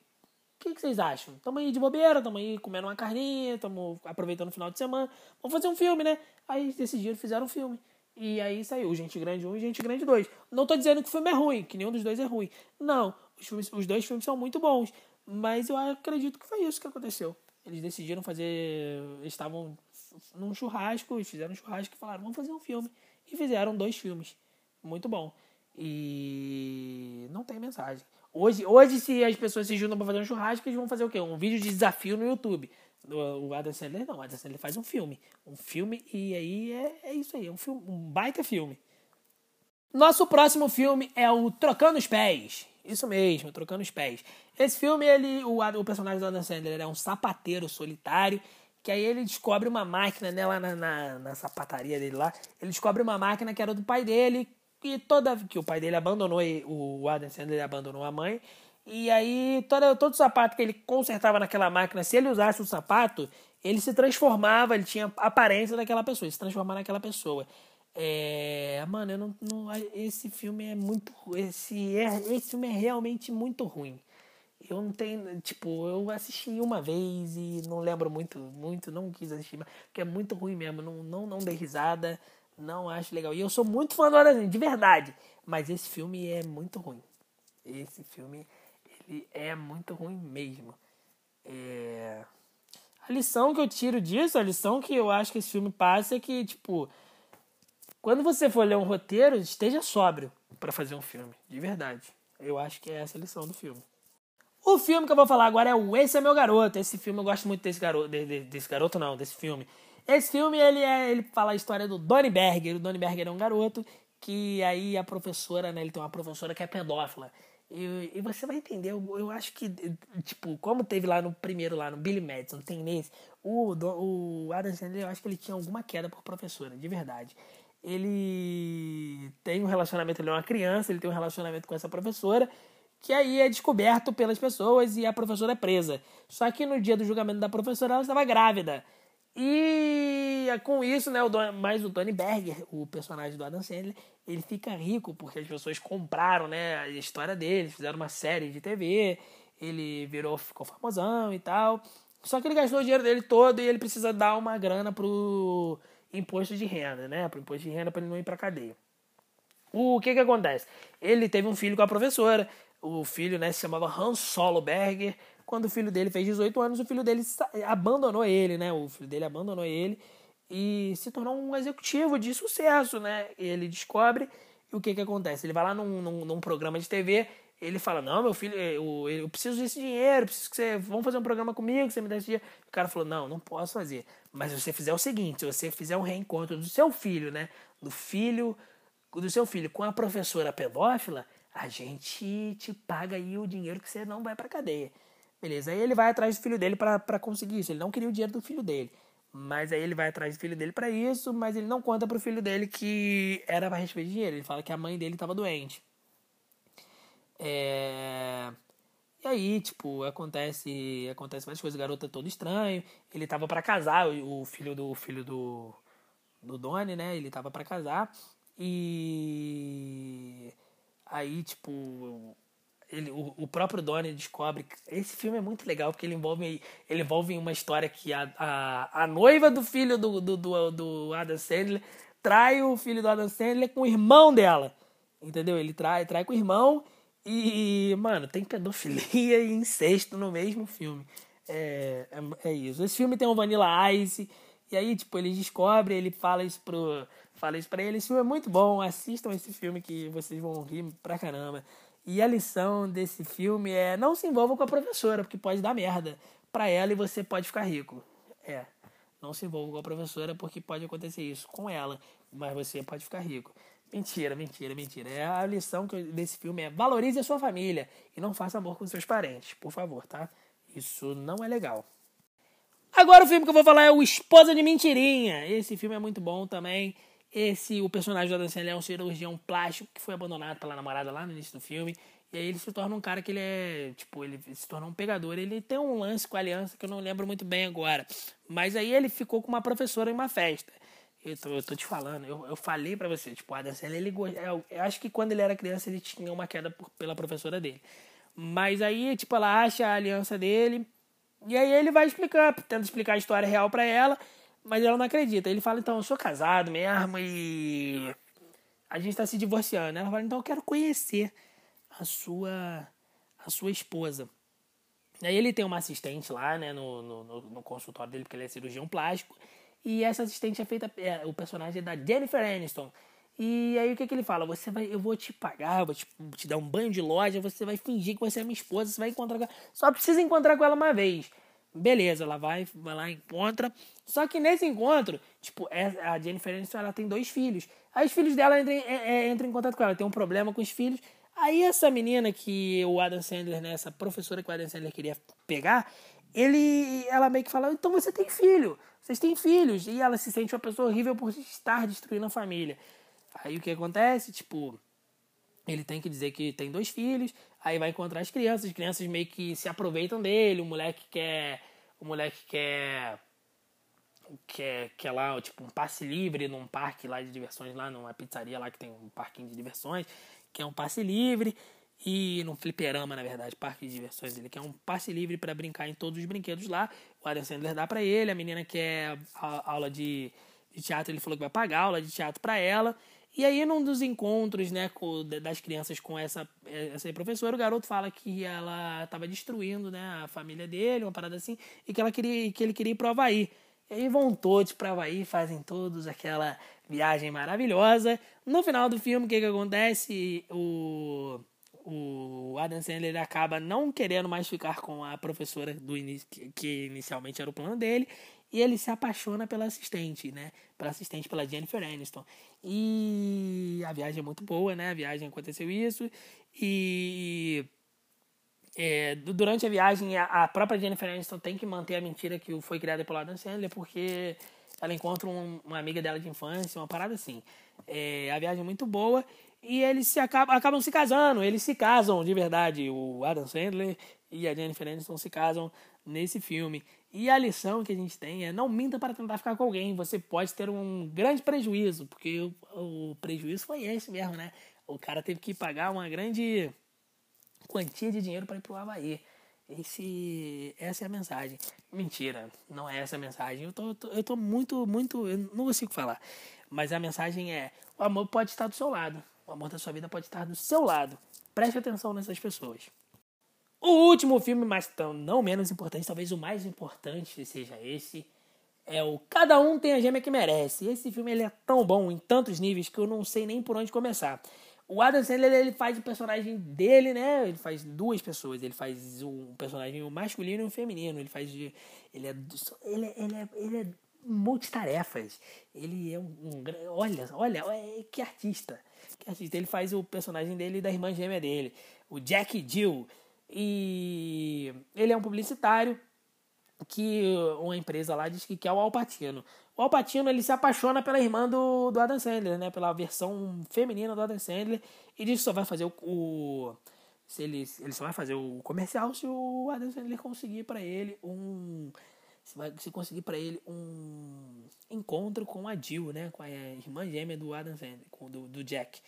O que, que vocês acham? Tamo aí de bobeira, tamo aí comendo uma carninha, tamo aproveitando o final de semana, vamos fazer um filme, né? Aí decidiram, fizeram um filme. E aí saiu Gente Grande 1 e Gente Grande 2. Não tô dizendo que o filme é ruim, que nenhum dos dois é ruim. Não, os, filmes, os dois filmes são muito bons. Mas eu acredito que foi isso que aconteceu. Eles decidiram fazer. Eles estavam num churrasco, fizeram um churrasco e falaram: vamos fazer um filme. E fizeram dois filmes. Muito bom. E não tem mensagem. Hoje, hoje se as pessoas se juntam para fazer um churrasco, eles vão fazer o quê? Um vídeo de desafio no YouTube. O Adam Sandler não, o Adam Sandler faz um filme. Um filme e aí é, é isso aí, é um, filme, um baita filme. Nosso próximo filme é o Trocando os Pés. Isso mesmo, trocando os pés. Esse filme, ele, o, o personagem do Adam Sandler é um sapateiro solitário, que aí ele descobre uma máquina né, lá na, na, na, sapataria dele lá. Ele descobre uma máquina que era do pai dele, e toda que o pai dele abandonou, o Adam Sandler abandonou a mãe. E aí, todo, todo sapato que ele consertava naquela máquina, se ele usasse o sapato, ele se transformava, ele tinha a aparência daquela pessoa, se transformava naquela pessoa. É, mano, eu não, não, esse filme é muito, esse é, esse filme é realmente muito ruim. Eu não tenho, tipo, eu assisti uma vez e não lembro muito, muito, não quis assistir, porque é muito ruim mesmo, não, não, não dei risada, não acho legal. E eu sou muito fã do Arazinho, de verdade, mas esse filme é muito ruim. Esse filme, ele é muito ruim mesmo. É... A lição que eu tiro disso, a lição que eu acho que esse filme passa é que, tipo, quando você for ler um roteiro, esteja sóbrio para fazer um filme, de verdade. Eu acho que é essa a lição do filme. O filme que eu vou falar agora é o Esse é Meu Garoto. Esse filme eu gosto muito desse garoto, desse garoto não, desse filme. Esse filme ele é, ele fala a história do Donnie Berger. O Donnie Berger é um garoto que aí a professora, né, ele tem uma professora que é pedófila. E, e você vai entender, eu, eu, acho que, tipo, como teve lá no primeiro, lá no Billy Madison, tem nesse, o, o Adam Sandler, eu acho que ele tinha alguma queda por professora, de verdade ele tem um relacionamento, ele é uma criança, ele tem um relacionamento com essa professora, que aí é descoberto pelas pessoas e a professora é presa. Só que no dia do julgamento da professora ela estava grávida. E com isso, né, o Don, mais o Tony Berger, o personagem do Adam Sandler, ele fica rico porque as pessoas compraram, né, a história dele, fizeram uma série de TV, ele virou, ficou famosão e tal. Só que ele gastou o dinheiro dele todo e ele precisa dar uma grana pro imposto de renda, né? Para imposto de renda para ele não ir para cadeia. O que que acontece? Ele teve um filho com a professora. O filho, né, se chamava Hans Solo Berger. Quando o filho dele fez 18 anos, o filho dele abandonou ele, né? O filho dele abandonou ele e se tornou um executivo de sucesso, né? Ele descobre e o que que acontece? Ele vai lá num, num, num programa de TV ele fala, não, meu filho, eu, eu preciso desse dinheiro, preciso que você. Vamos fazer um programa comigo, você me dá esse dinheiro. O cara falou, não, não posso fazer. Mas se você fizer o seguinte, se você fizer um reencontro do seu filho, né? Do filho, do seu filho com a professora pedófila, a gente te paga aí o dinheiro que você não vai pra cadeia. Beleza, aí ele vai atrás do filho dele para conseguir isso. Ele não queria o dinheiro do filho dele. Mas aí ele vai atrás do filho dele para isso, mas ele não conta pro filho dele que era para receber dinheiro. Ele fala que a mãe dele estava doente. É... E aí, tipo, acontece, acontece várias coisas. O garoto é todo estranho. Ele tava para casar, o filho do filho do do Donnie, né? Ele tava para casar. E aí, tipo, ele, o, o próprio Donnie descobre que esse filme é muito legal porque ele envolve ele envolve uma história que a, a, a noiva do filho do, do, do, do Adam Sandler trai o filho do Adam Sandler com o irmão dela. Entendeu? Ele trai, trai com o irmão e, mano, tem pedofilia e incesto no mesmo filme. É, é, é, isso. Esse filme tem um Vanilla Ice. E aí, tipo, ele descobre, ele fala isso pro. Fala isso pra ele. Esse filme é muito bom. Assistam esse filme que vocês vão rir pra caramba. E a lição desse filme é não se envolva com a professora, porque pode dar merda pra ela e você pode ficar rico. É. Não se envolva com a professora porque pode acontecer isso com ela, mas você pode ficar rico. Mentira, mentira, mentira. É a lição que desse filme é valorize a sua família e não faça amor com seus parentes, por favor, tá? Isso não é legal. Agora o filme que eu vou falar é o Esposa de Mentirinha. Esse filme é muito bom também. Esse, o personagem do Adam Sandler é um cirurgião plástico que foi abandonado pela namorada lá no início do filme. E aí ele se torna um cara que ele é, tipo, ele se torna um pegador. Ele tem um lance com a aliança que eu não lembro muito bem agora. Mas aí ele ficou com uma professora em uma festa. Eu tô, eu tô te falando, eu, eu falei para você, tipo, o Adam Sandler, ele, eu, eu acho que quando ele era criança ele tinha uma queda por, pela professora dele. Mas aí, tipo, ela acha a aliança dele, e aí ele vai explicar, tenta explicar a história real para ela, mas ela não acredita. Ele fala, então, eu sou casado mesmo e a gente tá se divorciando. Ela fala, então eu quero conhecer a sua, a sua esposa. Aí ele tem uma assistente lá, né, no, no, no consultório dele, porque ele é cirurgião plástico. E essa assistente é feita, é, o personagem é da Jennifer Aniston. E aí o que, que ele fala? Você vai, eu vou te pagar, vou te, te, dar um banho de loja, você vai fingir que você é minha esposa, você vai encontrar com ela. Só precisa encontrar com ela uma vez. Beleza, ela vai, vai lá, encontra. Só que nesse encontro, tipo, é, a Jennifer Aniston ela tem dois filhos. Aí os filhos dela entram, é, é, entram em contato com ela, tem um problema com os filhos. Aí essa menina que o Adam Sandler, né, essa professora que o Adam Sandler queria pegar, ele, ela meio que fala, então você tem filho, vocês têm filhos. E ela se sente uma pessoa horrível por estar destruindo a família. Aí o que acontece? Tipo, ele tem que dizer que tem dois filhos, aí vai encontrar as crianças, as crianças meio que se aproveitam dele, o moleque quer. O moleque quer. Quer, quer lá, tipo, um passe livre num parque lá de diversões, lá numa pizzaria lá que tem um parquinho de diversões que é um passe livre, e no fliperama, na verdade, parque de diversões, ele quer um passe livre para brincar em todos os brinquedos lá. O Adam Sandler dá para ele, a menina quer a aula de, de teatro, ele falou que vai pagar aula de teatro para ela. E aí, num dos encontros né, das crianças com essa, essa professora, o garoto fala que ela estava destruindo né, a família dele, uma parada assim, e que, ela queria, que ele queria ir pro Havaí. E aí vão todos para Havaí, fazem todos aquela viagem maravilhosa. No final do filme, o que, que acontece? O, o Adam Sandler acaba não querendo mais ficar com a professora do início, que, inicialmente era o plano dele, e ele se apaixona pela assistente, né? Pela assistente, pela Jennifer Aniston. E a viagem é muito boa, né? A viagem aconteceu isso. E é, durante a viagem, a, própria Jennifer Aniston tem que manter a mentira que foi criada pelo Adam Sandler, porque ela encontra um, uma amiga dela de infância, uma parada assim. É, a viagem é muito boa e eles se acabam, acabam se casando, eles se casam de verdade. O Adam Sandler e a Jennifer Aniston se casam nesse filme. E a lição que a gente tem é não minta para tentar ficar com alguém. Você pode ter um grande prejuízo, porque o, o prejuízo foi esse mesmo, né? O cara teve que pagar uma grande quantia de dinheiro para ir pro Havaí. Esse, essa é a mensagem. Mentira, não é essa a mensagem. Eu tô, tô, eu tô muito, muito. Eu não consigo falar. Mas a mensagem é: o amor pode estar do seu lado. O amor da sua vida pode estar do seu lado. Preste atenção nessas pessoas. O último filme, mas não menos importante, talvez o mais importante seja esse, é o Cada Um Tem a Gêmea que Merece. Esse filme ele é tão bom em tantos níveis que eu não sei nem por onde começar. O Adam Sandler ele faz o personagem dele, né? Ele faz duas pessoas. Ele faz um personagem masculino e um feminino. Ele faz. Ele é. Ele é, ele é, ele é multitarefas. Ele é um, um. olha, olha, que artista. Que artista. Ele faz o personagem dele e da irmã gêmea dele, o Jack Jill. E ele é um publicitário que uma empresa lá diz que quer o Alpatino. O Alpatino ele se apaixona pela irmã do, do Adam Sandler, né? Pela versão feminina do Adam Sandler e diz que só vai fazer o, o se ele, ele só vai fazer o comercial se o Adam Sandler conseguir para ele um se, vai, se conseguir para ele um encontro com a Jill, né? Com a irmã gêmea do Adam Sandler, com, do, do Jack.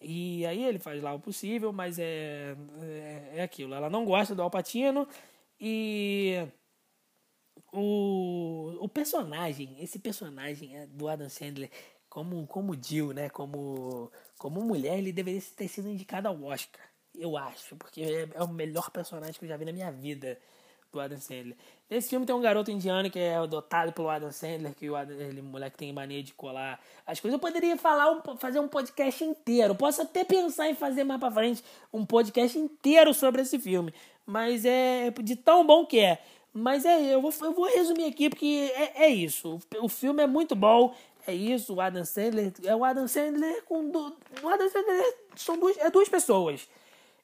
E aí ele faz lá o possível, mas é, é, é aquilo. Ela não gosta do Alpatino e o, o personagem, esse personagem é, do Adam Sandler, como, como Jill, né? Como, como mulher, ele deveria ter sido indicado ao Oscar. Eu acho, porque é, é o melhor personagem que eu já vi na minha vida do Adam Sandler. Nesse filme tem um garoto indiano que é adotado pelo Adam Sandler, que o Adam, ele, moleque tem mania de colar as coisas. Eu poderia falar, um, fazer um podcast inteiro. Posso até pensar em fazer mais pra frente um podcast inteiro sobre esse filme. Mas é de tão bom que é. Mas é, eu vou, eu vou resumir aqui porque é, é isso. O, filme é muito bom. É isso, o Adam Sandler. É o Adam Sandler com. Do, o Adam Sandler são duas, é duas pessoas.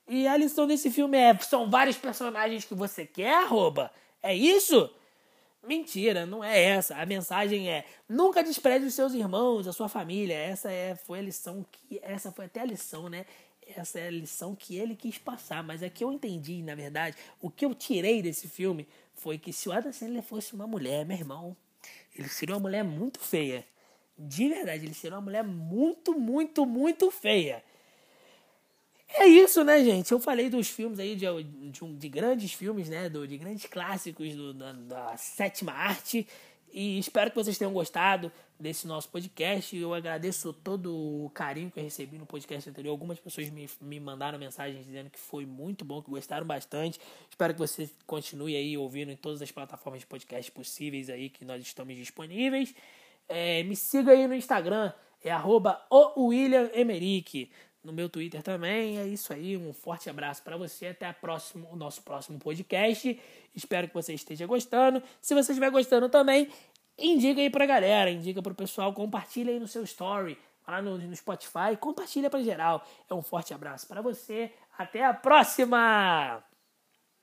E a lição desse filme é: são vários personagens que você quer, arroba. É isso? Mentira, não é essa. A mensagem é: nunca despreze os seus irmãos, a sua família. Essa é, foi a lição que. Essa foi até a lição, né? Essa é a lição que ele quis passar. Mas é que eu entendi, na verdade, o que eu tirei desse filme foi que se o Adam Sandler fosse uma mulher, meu irmão, ele seria uma mulher muito feia. De verdade, ele seria uma mulher muito, muito, muito feia. É isso, né, gente? Eu falei dos filmes aí, de, de, de grandes filmes, né? Do, de grandes clássicos do, da, da sétima arte. E espero que vocês tenham gostado desse nosso podcast. Eu agradeço todo o carinho que eu recebi no podcast anterior. Algumas pessoas me, me mandaram mensagens dizendo que foi muito bom, que gostaram bastante. Espero que você continue aí ouvindo em todas as plataformas de podcast possíveis aí que nós estamos disponíveis. É, me siga aí no Instagram, é arroba. No meu Twitter também. É isso aí. Um forte abraço para você. Até a próximo, o nosso próximo podcast. Espero que você esteja gostando. Se você estiver gostando também, indica aí pra galera, indica pro pessoal, compartilha aí no seu story, lá no, no Spotify, compartilha para geral. É um forte abraço para você. Até a próxima!